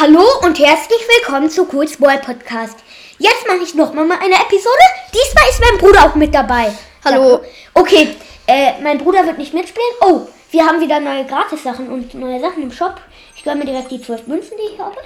Hallo und herzlich willkommen zu Cool's Boy Podcast. Jetzt mache ich nochmal mal eine Episode. Diesmal ist mein Bruder auch mit dabei. Hallo. Okay, äh, mein Bruder wird nicht mitspielen. Oh, wir haben wieder neue Gratis-Sachen und neue Sachen im Shop. Ich gönne mir direkt die 12 Münzen, die ich habe.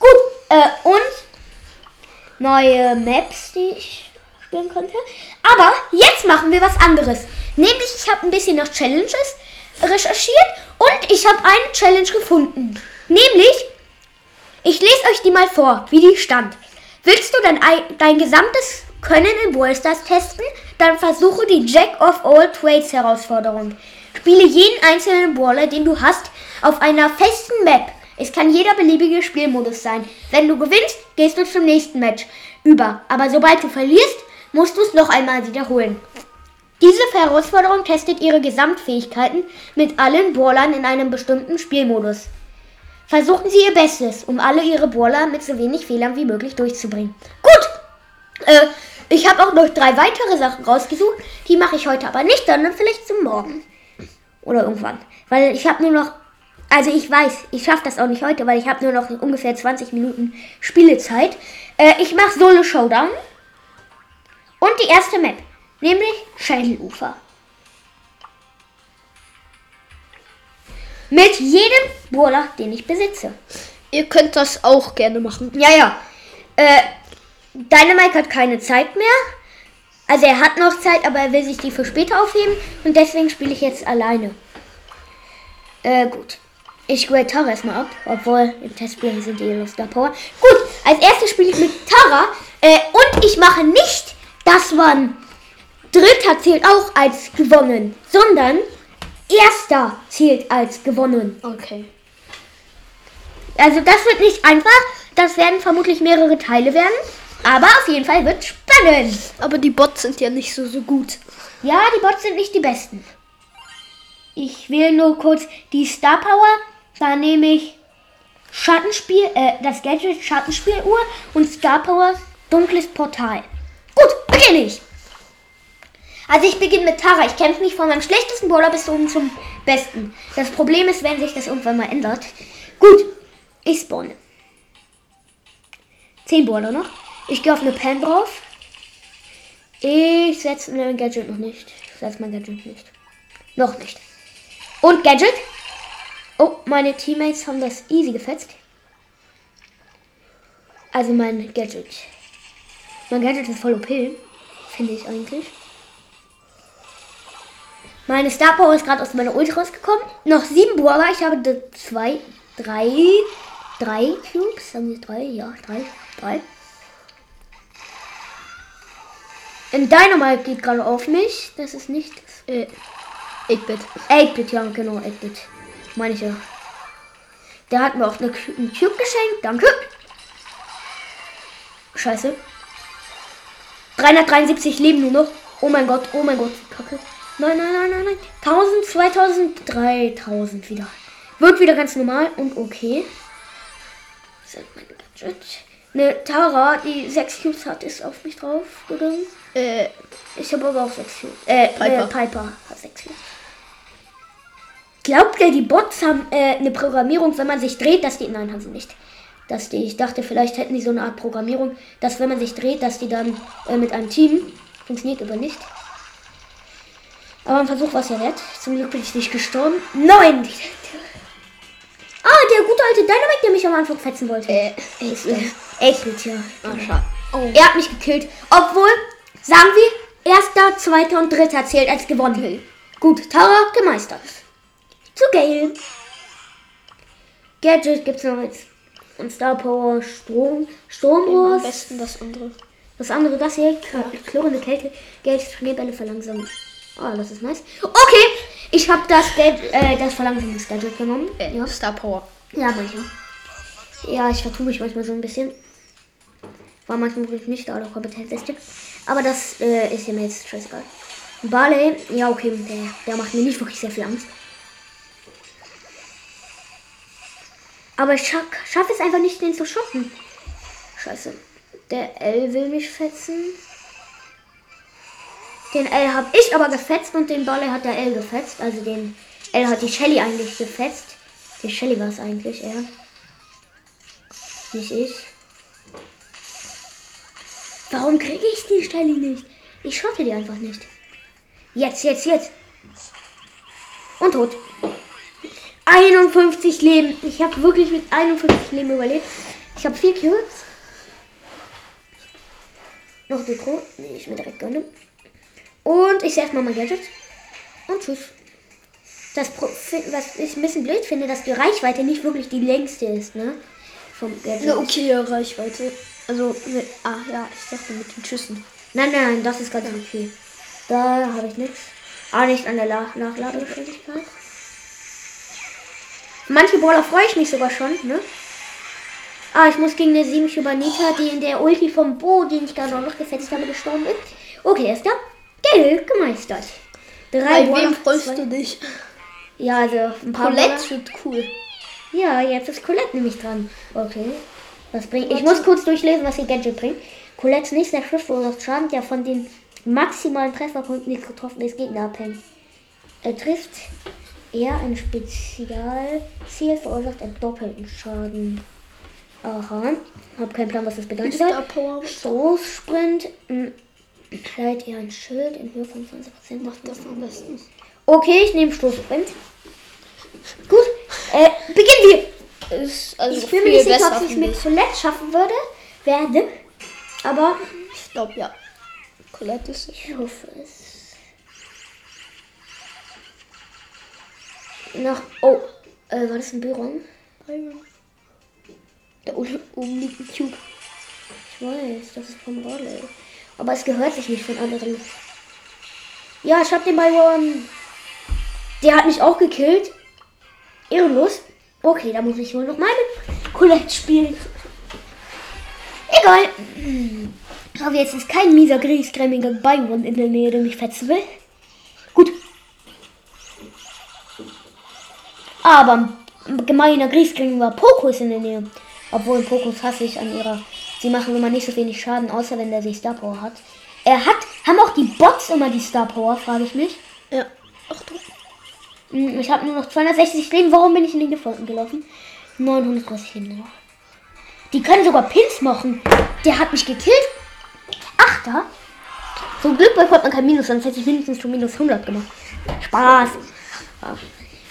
Gut, äh, und neue Maps, die ich spielen könnte. Aber jetzt machen wir was anderes. Nämlich, ich habe ein bisschen nach Challenges recherchiert und ich habe eine Challenge gefunden. Nämlich, ich lese euch die mal vor, wie die stand. Willst du dein, ei- dein gesamtes Können in Brawl Stars testen? Dann versuche die Jack of All Trades Herausforderung. Spiele jeden einzelnen Brawler, den du hast, auf einer festen Map. Es kann jeder beliebige Spielmodus sein. Wenn du gewinnst, gehst du zum nächsten Match über. Aber sobald du verlierst, musst du es noch einmal wiederholen. Diese Herausforderung testet ihre Gesamtfähigkeiten mit allen Brawlern in einem bestimmten Spielmodus. Versuchen Sie Ihr Bestes, um alle Ihre Brawler mit so wenig Fehlern wie möglich durchzubringen. Gut! Äh, ich habe auch noch drei weitere Sachen rausgesucht. Die mache ich heute aber nicht, sondern vielleicht zum Morgen. Oder irgendwann. Weil ich habe nur noch. Also ich weiß, ich schaffe das auch nicht heute, weil ich habe nur noch ungefähr 20 Minuten Spielezeit. Äh, ich mache Solo Showdown. Und die erste Map. Nämlich Schädelufer. Mit jedem Brawler, den ich besitze. Ihr könnt das auch gerne machen. Ja, ja. Äh, Dynamite hat keine Zeit mehr. Also er hat noch Zeit, aber er will sich die für später aufheben. Und deswegen spiele ich jetzt alleine. Äh, gut. Ich grade Tara erstmal ab, obwohl im Testspielen sind die Star Power. Gut, als erstes spiele ich mit Tara. Äh, und ich mache nicht, dass man Dritter zählt auch als gewonnen, sondern Erster zählt als gewonnen. Okay. Also das wird nicht einfach. Das werden vermutlich mehrere Teile werden. Aber auf jeden Fall wird spannend. Aber die Bots sind ja nicht so, so gut. Ja, die Bots sind nicht die besten. Ich wähle nur kurz die Star Power. Da nehme ich Schattenspiel, äh, das Gadget Schattenspieluhr und Star Power Dunkles Portal. Gut, beginne ich. Also ich beginne mit Tara. Ich kämpfe mich von meinem schlechtesten Brawler bis oben zum besten. Das Problem ist, wenn sich das irgendwann mal ändert. Gut, ich spawne. Zehn Brawler noch. Ich gehe auf eine Pen drauf. Ich setze mein Gadget noch nicht. Ich setze mein Gadget nicht. Noch nicht. Und Gadget. Oh, meine Teammates haben das easy gefetzt. Also mein Gadget. Mein Gadget ist voll OP. Finde ich eigentlich. Meine Star Power ist gerade aus meiner Ult rausgekommen. Noch sieben Brawler. Ich habe zwei, drei, drei Cubes. Sagen wir drei? Ja, drei. Drei. Ein Dynamite geht gerade auf mich. Das ist nicht. Äh, 8-Bit. 8-Bit, ja, genau, 8-Bit. Meine ich ja. Der hat mir auch einen Cube geschenkt. Danke. Scheiße. 373 leben nur noch. Oh mein Gott, oh mein Gott. Kacke. Nein, nein, nein, nein, nein. 1000, 2000, 3000 wieder. Wird wieder ganz normal und okay. Was ist mein Gadget? Eine Tara, die 6 Cubes hat, ist auf mich drauf gegangen. Äh, Ich habe aber auch 6 Cubes. Äh, Piper. Äh, Piper hat 6 Cubes. Glaubt ihr, die Bots haben äh, eine Programmierung, wenn man sich dreht, dass die. Nein, haben sie nicht. Dass die, ich dachte, vielleicht hätten die so eine Art Programmierung, dass wenn man sich dreht, dass die dann äh, mit einem Team. Funktioniert aber nicht. Aber ein Versuch war es ja nett. Zum Glück bin ich nicht gestorben. Nein! Ah, der gute alte Dynamite, der mich am Anfang fetzen wollte. äh, Ist der. Echt ja. schade. Oh. Er hat mich gekillt. Obwohl, sagen wir, erster, zweiter und dritter zählt als gewonnen. Gut, Tara gemeistert. Zu Gale. Gadget gibt's noch jetzt. Und Star Power, Strom, Am Stromrohr. besten das andere. Das andere, das hier, klirrende Kälte, Geld, Schneebälle verlangsamen. Oh, das ist nice. Okay, ich habe das Geld, äh, das Verlangsamungsgadget genommen. Äh, Ja. Star Power. Ja, manchmal. Ja, ich vertue mich manchmal so ein bisschen. War manchmal wirklich nicht der allerkompetenteste. Aber das äh, ist ja mir jetzt scheißegal. Barley, ja okay, der, der macht mir nicht wirklich sehr viel Angst. Aber ich scha schaffe es einfach nicht, den zu schocken. Scheiße. Der L will mich fetzen. Den L habe ich aber gefetzt und den Barley hat der L gefetzt. Also den L hat die Shelly eigentlich gefetzt. Die Shelly war es eigentlich, ja. Nicht ich. Warum kriege ich die Stelle nicht? Ich schaffe die einfach nicht. Jetzt, jetzt, jetzt. Und tot. 51 Leben. Ich habe wirklich mit 51 Leben überlebt. Ich habe vier Kills. Noch Deko. Nee, ich mir direkt gönnen. Und ich sehe mal mein Gadget. Und tschüss. Das, was ich ein bisschen blöd finde, dass die Reichweite nicht wirklich die längste ist, ne? Vom Gadget. Eine okay Reichweite. Also, mit, ah ja, ich dachte mit den Schüssen. Nein, nein, das ist ganz okay. Da habe ich nichts. Auch nicht an der La Nachladegeschwindigkeit. Manche Brawler freue ich mich sogar schon, ne? Ah, ich muss gegen eine 7 Schubanita, die in der Ulti vom Bo, den ich gerade noch gefetzt habe, gestorben ist. Okay, erster. Geld gemeistert. Drei Bei wem freust zwei- du dich? Ja, also ein paar Colette wird cool. ja, jetzt ist Colette nämlich dran. Okay. Was bringt. Ich muss kurz durchlesen, was ihr Gadget bringt. Colettes nächster verursacht Schaden, der von den maximalen Trefferpunkten des getroffenen Gegner abhängt. Er trifft eher ein Spezialziel, verursacht einen doppelten Schaden. Aha. Hab keinen Plan, was das Power. Stoßsprint. Leiht ihr ein Schild in Höhe von 20%. Macht das am besten. Okay, ich nehme Stoßsprint. Gut. Äh, beginnen wir. Ist also Ich bin mir nicht sicher, ob ich es mit Colette schaffen würde. Werde. Aber Ich glaube ja. Colette ist ich hoffe es. Noch. Oh. Äh, war das ein Byron? Da oben oben liegt ein Cube. Ich weiß, das ist vom Rolle. Aber es gehört sich nicht von anderen. Ja, ich hab den Byron. Der hat mich auch gekillt. Ehrenlos. Okay, da muss ich wohl noch mal mit Colette spielen. Egal. Aber jetzt ist kein mieser, griesgrämiger Byron in der Nähe, der mich fetzen will. Gut. Aber ein gemeiner griesgrämiger Pokus in der Nähe. Obwohl Pokus hasse ich an ihrer. Sie machen immer nicht so wenig Schaden, außer wenn der sich Star Power hat. Er hat. Haben auch die Bots immer die Star Power, frage ich mich. Ja. Achtung. Hm, Ich habe nur noch 260 Leben. Warum bin ich in den Gefolgten gelaufen? 930 Leben noch. Die können sogar Pins machen. Der hat mich gekillt. Achter. Zum Glück bekommt man kein Minus, sonst hätte ich mindestens schon minus 100 gemacht. Spaß.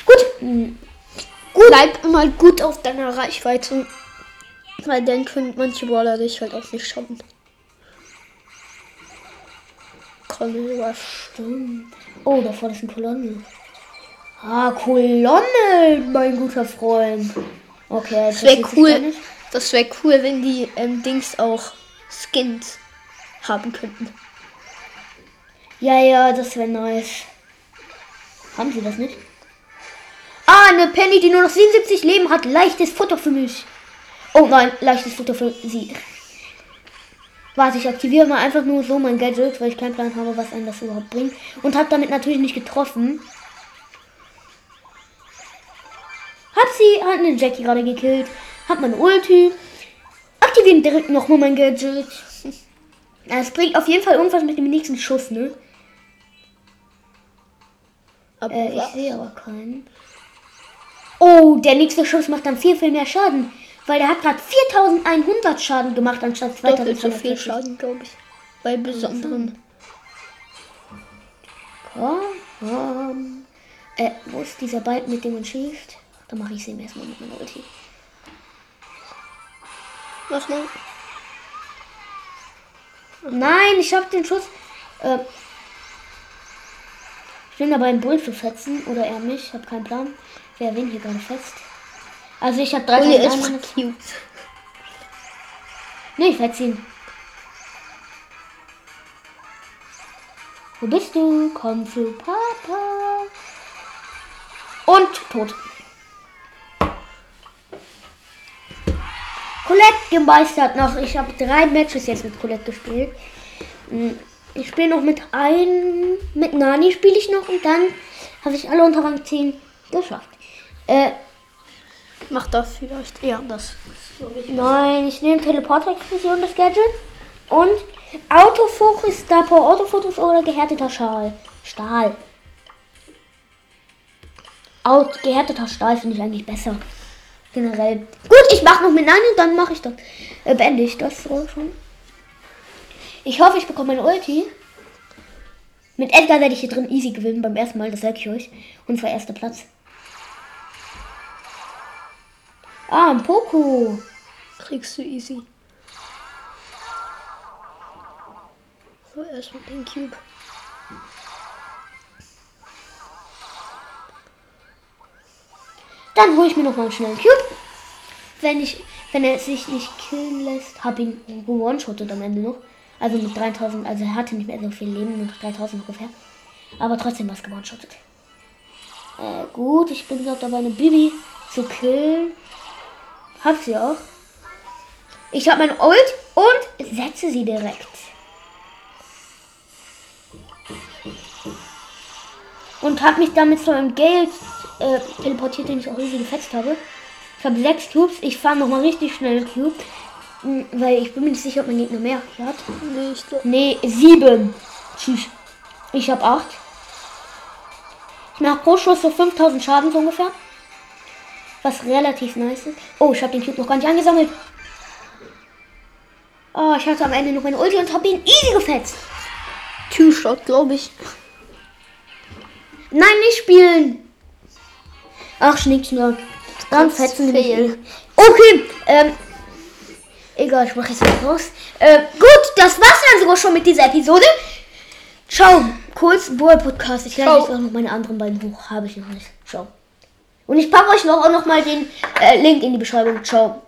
Gut. hm, Bleib immer gut auf deiner Reichweite. Weil dann können manche Brawler dich halt auch nicht schaffen. Colonel Rush. Stimmt. Oh, da vorne ist eine Kolonne. Ah, Kolonne, mein guter Freund. Okay, Das wäre cool. Das wäre cool, wenn die ähm, Dings auch Skins haben könnten. Ja, ja, das wäre nice. Haben sie das nicht? Ah, eine Penny, die nur noch 77 Leben hat. Leichtes Futter für mich. Oh nein, leichtes Futter für sie. Warte, ich aktiviere mal einfach nur so mein Gadget, weil ich keinen Plan habe, was einem das überhaupt bringt. Und habe damit natürlich nicht getroffen. Hab sie, hat eine Jackie gerade gekillt. Hat meine Ulti. Aktivieren direkt nochmal mein Gadget. Es bringt auf jeden Fall irgendwas mit dem nächsten Schuss, ne? Aber Äh, ich sehe aber keinen. Oh, der nächste Schuss macht dann viel, viel mehr Schaden. Weil der hat gerade 4100 Schaden gemacht, anstatt doppelt so 2240. viel Schaden, glaube ich. Bei besonderen. Komm, komm. Äh, wo ist dieser Balken, mit dem man schießt? Da mache ich sie ihm erstmal mit meiner Ulti. Mach mal. Nein, ich habe den Schuss. Äh, ich bin dabei, einen Bull zu fetzen. Oder er mich. Ich habe keinen Plan. Wer wen hier gerade fetzt. Also ich habe Uli ist 3100. cute. Nee, ich ihn. Wo bist du? Komm zu Papa. Und tot. Colette gemeistert noch. Ich habe drei Matches jetzt mit Colette gespielt. Hm, Ich spiele noch mit ein, mit Nani spiele ich noch und dann habe ich alle unter Rang 10 geschafft. Äh, Mach das vielleicht eher das. Nein, ich nehme Teleporter-Explosion, das Gadget. Und Autofokus, Power Autofokus oder gehärteter Schal. Stahl. Out, gehärteter Stahl finde ich eigentlich besser. generell. Gut, ich mache noch mit Nein und dann mache ich das. Äh, beende ich das so schon. Ich hoffe, ich bekomme meine Ulti. Mit Edgar werde ich hier drin easy gewinnen beim ersten Mal, das sage ich euch. Und zwar erster Platz. Ah, ein Poco. Kriegst du easy. So, erstmal den Cube. Dann hole ich mir noch mal einen schnellen Cube. Wenn, ich, wenn er sich nicht killen lässt, habe ihn one-shottet am Ende noch. Also mit 3000, also er hatte nicht mehr so viel Leben, nur 3000 ungefähr. Aber trotzdem was gewone-shottet. Äh, gut, ich bin gerade dabei, eine Bibi zu killen. Hab sie auch. Ich habe mein Ult und setze sie direkt. Und habe mich damit zu einem Geld äh, teleportiert, den ich auch irgendwie gefetzt habe. Ich habe sechs Cubes. Ich fahre nochmal richtig schnell Cube. m, Weil ich bin mir nicht sicher, ob mein Gegner mehr hat. Nee, ich glaub, Nee, sieben. Tschüss. Ich habe acht. Ich mache pro Schuss so 5000 Schaden so ungefähr. Was relativ nice ist. Oh, ich habe den Cube noch gar nicht angesammelt. Oh, ich hatte am Ende noch meine Ulti und habe ihn easy gefetzt. Two-Shot, glaube ich. Nein, nicht spielen. Ach, Schnickschnack. Dann fetzen fail. eh. Okay, ähm. Egal, ich mache jetzt mal raus. Äh, gut, das war's dann sogar schon mit dieser Episode. Ciao. Kurz Boy Podcast. Ich lade jetzt auch noch meine anderen beiden hoch. Habe ich noch nicht. Ciao. Und ich packe euch noch auch noch mal den äh, Link in die Beschreibung. Ciao.